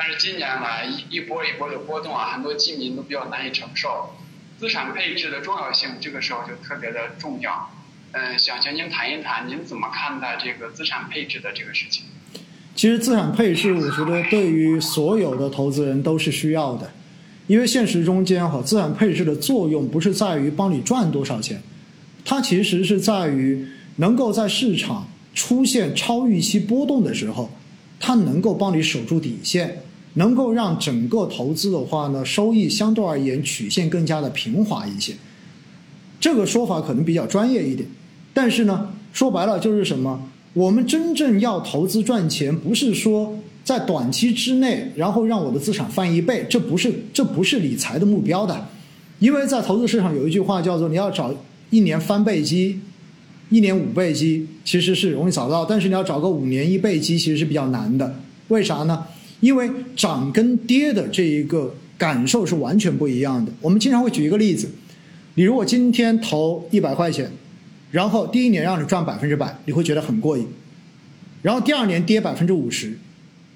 但是今年来，一一波一波的波动啊，很多基民都比较难以承受。资产配置的重要性，这个时候就特别的重要。嗯，想请您谈一谈，您怎么看待这个资产配置的这个事情？其实资产配置，我觉得对于所有的投资人都是需要的，因为现实中间哈，资产配置的作用不是在于帮你赚多少钱，它其实是在于能够在市场出现超预期波动的时候，它能够帮你守住底线，能够让整个投资的话呢，收益相对而言曲线更加的平滑一些。这个说法可能比较专业一点。但是呢，说白了就是什么？我们真正要投资赚钱，不是说在短期之内，然后让我的资产翻一倍，这不是这不是理财的目标的。因为在投资市场有一句话叫做“你要找一年翻倍机，一年五倍机”，其实是容易找到，但是你要找个五年一倍机，其实是比较难的。为啥呢？因为涨跟跌的这一个感受是完全不一样的。我们经常会举一个例子，你如果今天投一百块钱。然后第一年让你赚百分之百，你会觉得很过瘾。然后第二年跌百分之五十，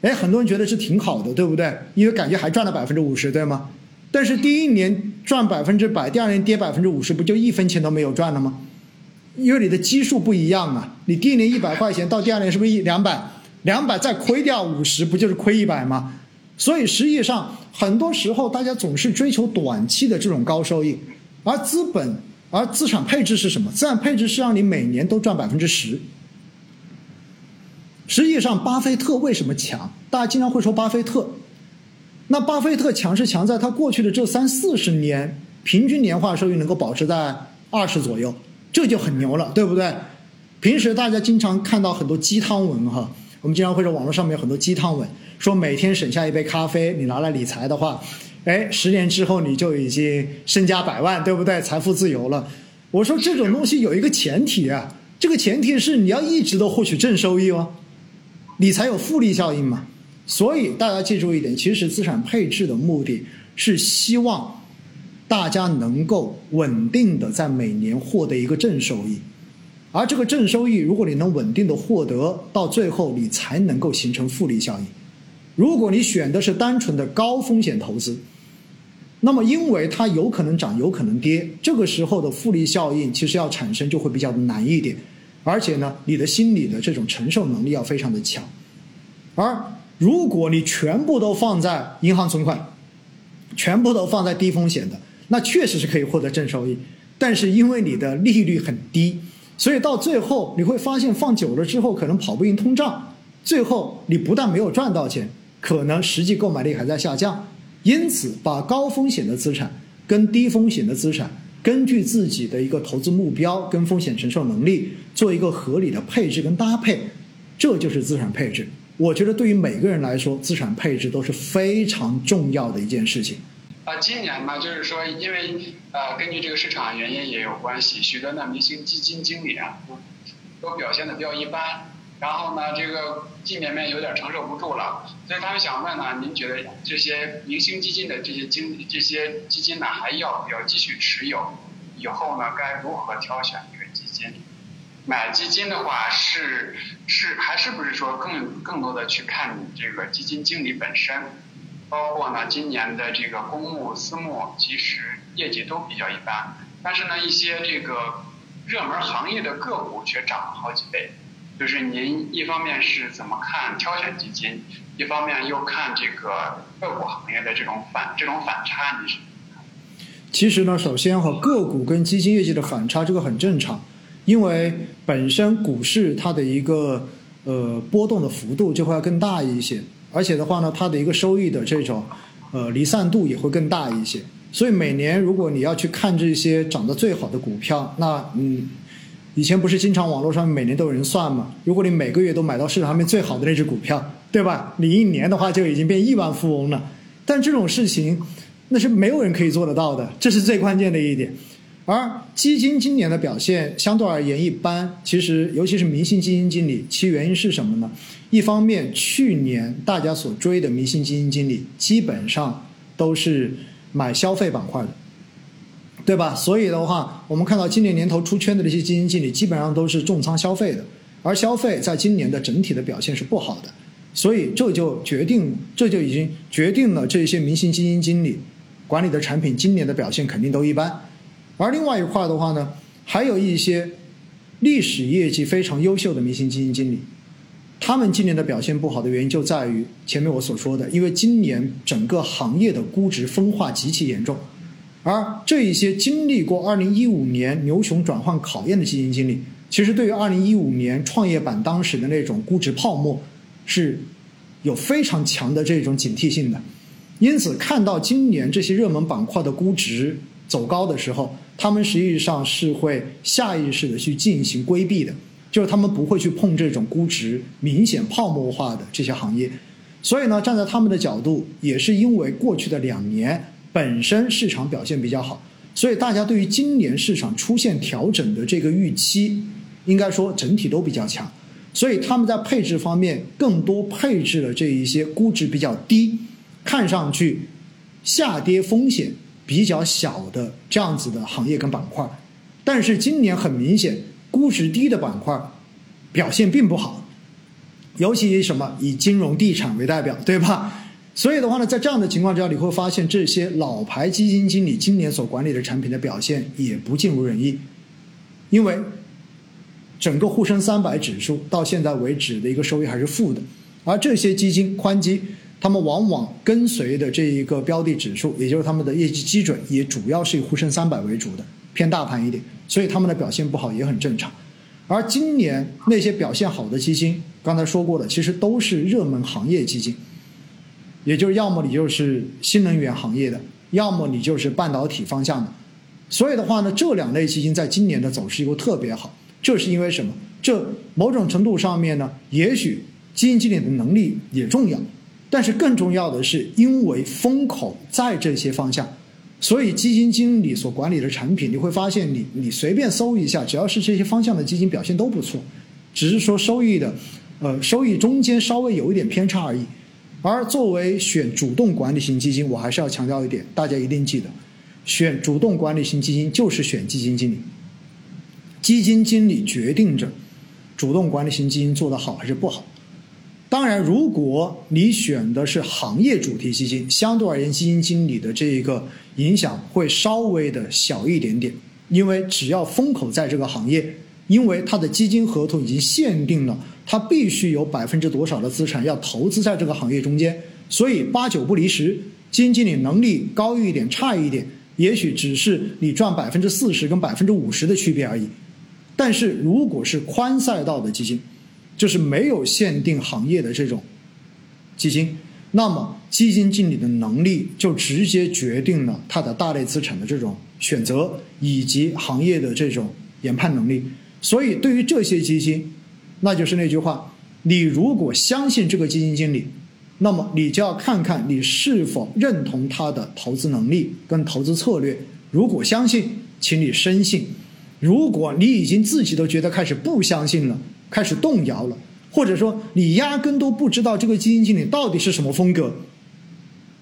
哎，很多人觉得是挺好的，对不对？因为感觉还赚了百分之五十，对吗？但是第一年赚百分之百，第二年跌百分之五十，不就一分钱都没有赚了吗？因为你的基数不一样啊。你第一年一百块钱，到第二年是不是一两百？两百再亏掉五十，不就是亏一百吗？所以实际上很多时候大家总是追求短期的这种高收益，而资本。而资产配置是什么？资产配置是让你每年都赚百分之十。实际上，巴菲特为什么强？大家经常会说巴菲特。那巴菲特强是强在他过去的这三四十年平均年化收益能够保持在二十左右，这就很牛了，对不对？平时大家经常看到很多鸡汤文哈，我们经常会说网络上面有很多鸡汤文，说每天省下一杯咖啡，你拿来理财的话。哎，十年之后你就已经身家百万，对不对？财富自由了。我说这种东西有一个前提啊，这个前提是你要一直都获取正收益哦，理财有复利效应嘛。所以大家记住一点，其实资产配置的目的是希望大家能够稳定的在每年获得一个正收益，而这个正收益，如果你能稳定的获得，到最后你才能够形成复利效应。如果你选的是单纯的高风险投资，那么，因为它有可能涨，有可能跌，这个时候的复利效应其实要产生就会比较难一点，而且呢，你的心理的这种承受能力要非常的强。而如果你全部都放在银行存款，全部都放在低风险的，那确实是可以获得正收益，但是因为你的利率很低，所以到最后你会发现放久了之后可能跑不赢通胀，最后你不但没有赚到钱，可能实际购买力还在下降。因此，把高风险的资产跟低风险的资产，根据自己的一个投资目标跟风险承受能力，做一个合理的配置跟搭配，这就是资产配置。我觉得对于每个人来说，资产配置都是非常重要的一件事情。啊，今年呢，就是说，因为呃，根据这个市场原因也有关系，许多的明星基金经理啊，都表现的比较一般。然后呢，这个基民们有点承受不住了，所以他们想问呢，您觉得这些明星基金的这些经这些基金呢，还要不要继续持有？以后呢，该如何挑选这个基金？买基金的话，是是还是不是说更更多的去看这个基金经理本身？包括呢，今年的这个公募、私募其实业绩都比较一般，但是呢，一些这个热门行业的个股却涨了好几倍。就是您一方面是怎么看挑选基金，一方面又看这个个股行业的这种反这种反差，你是？其实呢，首先哈，个股跟基金业绩的反差这个很正常，因为本身股市它的一个呃波动的幅度就会要更大一些，而且的话呢，它的一个收益的这种呃离散度也会更大一些，所以每年如果你要去看这些涨得最好的股票，那嗯。以前不是经常网络上每年都有人算吗？如果你每个月都买到市场上面最好的那只股票，对吧？你一年的话就已经变亿万富翁了。但这种事情，那是没有人可以做得到的，这是最关键的一点。而基金今年的表现相对而言一般，其实尤其是明星基金经理，其原因是什么呢？一方面，去年大家所追的明星基金经理基本上都是买消费板块的。对吧？所以的话，我们看到今年年头出圈的这些基金经理，基本上都是重仓消费的，而消费在今年的整体的表现是不好的。所以这就决定，这就已经决定了这些明星基金经理管理的产品今年的表现肯定都一般。而另外一块的话呢，还有一些历史业绩非常优秀的明星基金经理，他们今年的表现不好的原因就在于前面我所说的，因为今年整个行业的估值分化极其严重，而这一些经历过2015年牛熊转换考验的基金经理，其实对于2015年创业板当时的那种估值泡沫。是有非常强的这种警惕性的，因此看到今年这些热门板块的估值走高的时候，他们实际上是会下意识的去进行规避的，就是他们不会去碰这种估值明显泡沫化的这些行业。所以呢，站在他们的角度，也是因为过去的两年本身市场表现比较好，所以大家对于今年市场出现调整的这个预期，应该说整体都比较强。所以他们在配置方面更多配置了这一些估值比较低、看上去下跌风险比较小的这样子的行业跟板块。但是今年很明显，估值低的板块表现并不好，尤其什么以金融地产为代表，对吧？所以的话呢，在这样的情况之下，你会发现这些老牌基金经理今年所管理的产品的表现也不尽如人意，因为。整个沪深三百指数到现在为止的一个收益还是负的，而这些基金宽基，他们往往跟随的这一个标的指数，也就是他们的业绩基准，也主要是以沪深三百为主的，偏大盘一点，所以他们的表现不好也很正常。而今年那些表现好的基金，刚才说过的，其实都是热门行业基金，也就是要么你就是新能源行业的，要么你就是半导体方向的，所以的话呢，这两类基金在今年的走势又特别好。这是因为什么？这某种程度上面呢，也许基金经理的能力也重要，但是更重要的是，因为风口在这些方向，所以基金经理所管理的产品，你会发现，你你随便搜一下，只要是这些方向的基金表现都不错，只是说收益的，呃，收益中间稍微有一点偏差而已。而作为选主动管理型基金，我还是要强调一点，大家一定记得，选主动管理型基金就是选基金经理。基金经理决定着主动管理型基金做得好还是不好。当然，如果你选的是行业主题基金，相对而言，基金经理的这一个影响会稍微的小一点点，因为只要风口在这个行业，因为它的基金合同已经限定了，它必须有百分之多少的资产要投资在这个行业中间，所以八九不离十，基金经理能力高一点、差一点，也许只是你赚百分之四十跟百分之五十的区别而已。但是，如果是宽赛道的基金，就是没有限定行业的这种基金，那么基金经理的能力就直接决定了他的大类资产的这种选择以及行业的这种研判能力。所以，对于这些基金，那就是那句话：你如果相信这个基金经理，那么你就要看看你是否认同他的投资能力跟投资策略。如果相信，请你深信。如果你已经自己都觉得开始不相信了，开始动摇了，或者说你压根都不知道这个基金经理到底是什么风格，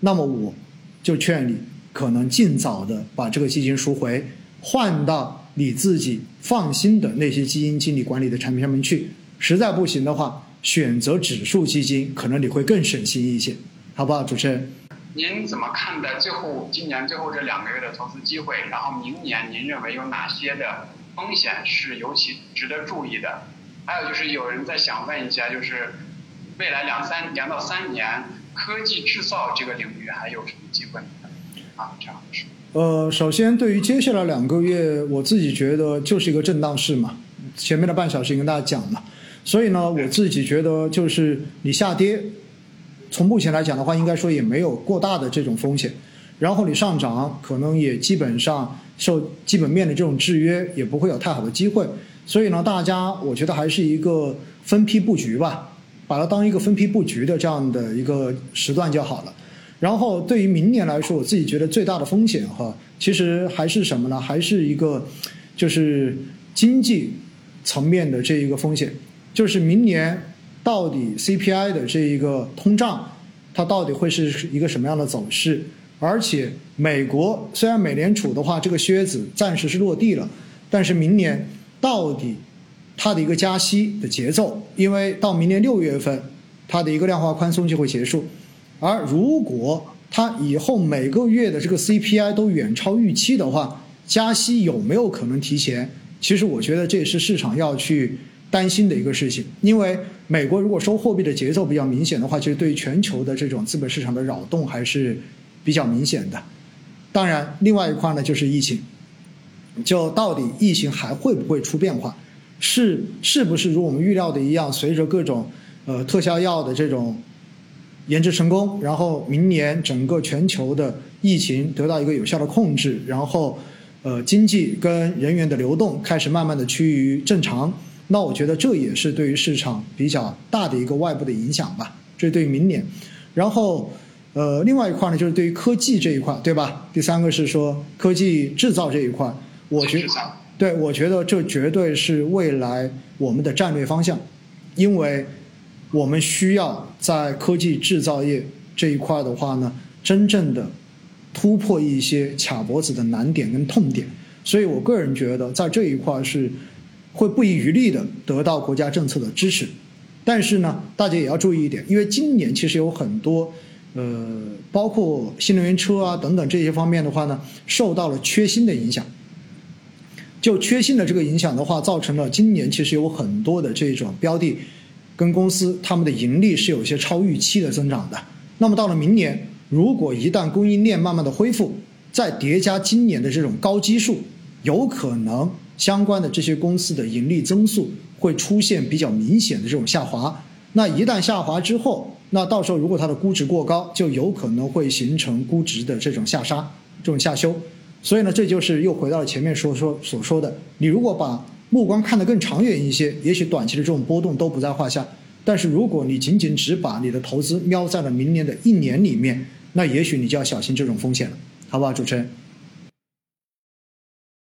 那么我就劝你可能尽早的把这个基金赎回，换到你自己放心的那些基金经理管理的产品上面去。实在不行的话，选择指数基金，可能你会更省心一些，好不好，主持人？您怎么看待最后今年最后这两个月的投资机会？然后明年您认为有哪些的风险是尤其值得注意的？还有就是有人在想问一下，就是未来两三两到三年科技制造这个领域还有什么机会？啊，这样是。呃，首先对于接下来两个月，我自己觉得就是一个震荡市嘛。前面的半小时已经跟大家讲了，所以呢，我自己觉得就是你下跌。从目前来讲的话，应该说也没有过大的这种风险，然后你上涨可能也基本上受基本面的这种制约，也不会有太好的机会。所以呢，大家我觉得还是一个分批布局吧，把它当一个分批布局的这样的一个时段就好了。然后对于明年来说，我自己觉得最大的风险哈，其实还是什么呢？还是一个就是经济层面的这一个风险，就是明年。到底 CPI 的这一个通胀，它到底会是一个什么样的走势？而且美国虽然美联储的话这个靴子暂时是落地了，但是明年到底它的一个加息的节奏，因为到明年六月份它的一个量化宽松就会结束。而如果它以后每个月的这个 CPI 都远超预期的话，加息有没有可能提前？其实我觉得这也是市场要去担心的一个事情，因为美国如果收货币的节奏比较明显的话，其实对于全球的这种资本市场的扰动还是比较明显的。当然，另外一块呢就是疫情，就到底疫情还会不会出变化？是是不是如我们预料的一样，随着各种呃特效药的这种研制成功，然后明年整个全球的疫情得到一个有效的控制，然后。呃，经济跟人员的流动开始慢慢的趋于正常，那我觉得这也是对于市场比较大的一个外部的影响吧。这对于明年，然后呃，另外一块呢，就是对于科技这一块，对吧？第三个是说科技制造这一块，我觉对，我觉得这绝对是未来我们的战略方向，因为我们需要在科技制造业这一块的话呢，真正的。突破一些卡脖子的难点跟痛点，所以我个人觉得在这一块是会不遗余力的得到国家政策的支持。但是呢，大家也要注意一点，因为今年其实有很多呃，包括新能源车啊等等这些方面的话呢，受到了缺芯的影响。就缺芯的这个影响的话，造成了今年其实有很多的这种标的跟公司他们的盈利是有一些超预期的增长的。那么到了明年。如果一旦供应链慢慢的恢复，再叠加今年的这种高基数，有可能相关的这些公司的盈利增速会出现比较明显的这种下滑。那一旦下滑之后，那到时候如果它的估值过高，就有可能会形成估值的这种下杀、这种下修。所以呢，这就是又回到了前面说说所说的，你如果把目光看得更长远一些，也许短期的这种波动都不在话下。但是如果你仅仅只把你的投资瞄在了明年的一年里面，那也许你就要小心这种风险了，好不好，主持人？